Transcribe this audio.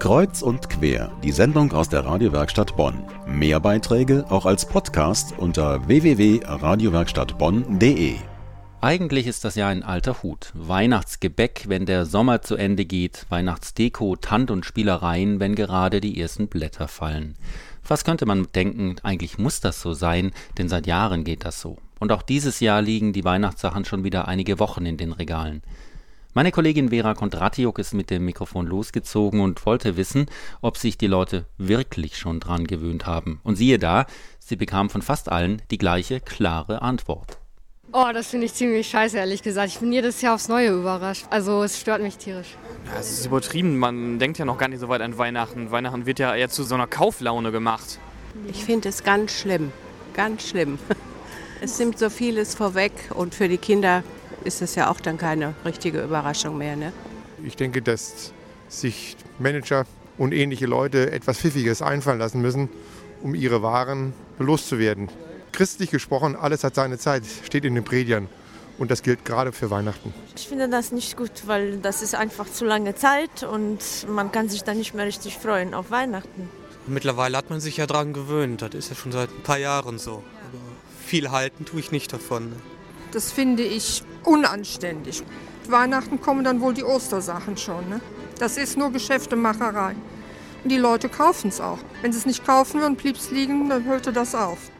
Kreuz und quer, die Sendung aus der Radiowerkstatt Bonn. Mehr Beiträge auch als Podcast unter www.radiowerkstattbonn.de. Eigentlich ist das ja ein alter Hut. Weihnachtsgebäck, wenn der Sommer zu Ende geht, Weihnachtsdeko, Tant und Spielereien, wenn gerade die ersten Blätter fallen. Was könnte man denken, eigentlich muss das so sein, denn seit Jahren geht das so. Und auch dieses Jahr liegen die Weihnachtssachen schon wieder einige Wochen in den Regalen. Meine Kollegin Vera Kondratiuk ist mit dem Mikrofon losgezogen und wollte wissen, ob sich die Leute wirklich schon dran gewöhnt haben. Und siehe da, sie bekam von fast allen die gleiche klare Antwort. Oh, das finde ich ziemlich scheiße, ehrlich gesagt. Ich bin jedes Jahr aufs Neue überrascht. Also es stört mich tierisch. Ja, es ist übertrieben. Man denkt ja noch gar nicht so weit an Weihnachten. Weihnachten wird ja eher zu so einer Kauflaune gemacht. Ich finde es ganz schlimm. Ganz schlimm. Es nimmt so vieles vorweg und für die Kinder ist es ja auch dann keine richtige Überraschung mehr. Ne? Ich denke, dass sich Manager und ähnliche Leute etwas Pfiffiges einfallen lassen müssen, um ihre Waren loszuwerden. Christlich gesprochen, alles hat seine Zeit, steht in den Prediern. Und das gilt gerade für Weihnachten. Ich finde das nicht gut, weil das ist einfach zu lange Zeit und man kann sich dann nicht mehr richtig freuen auf Weihnachten. Mittlerweile hat man sich ja daran gewöhnt. Das ist ja schon seit ein paar Jahren so. Aber viel halten tue ich nicht davon. Das finde ich unanständig. Weihnachten kommen dann wohl die Ostersachen schon. Ne? Das ist nur Geschäftemacherei. Und die Leute kaufen es auch. Wenn sie es nicht kaufen würden, blieb es liegen, dann hörte das auf.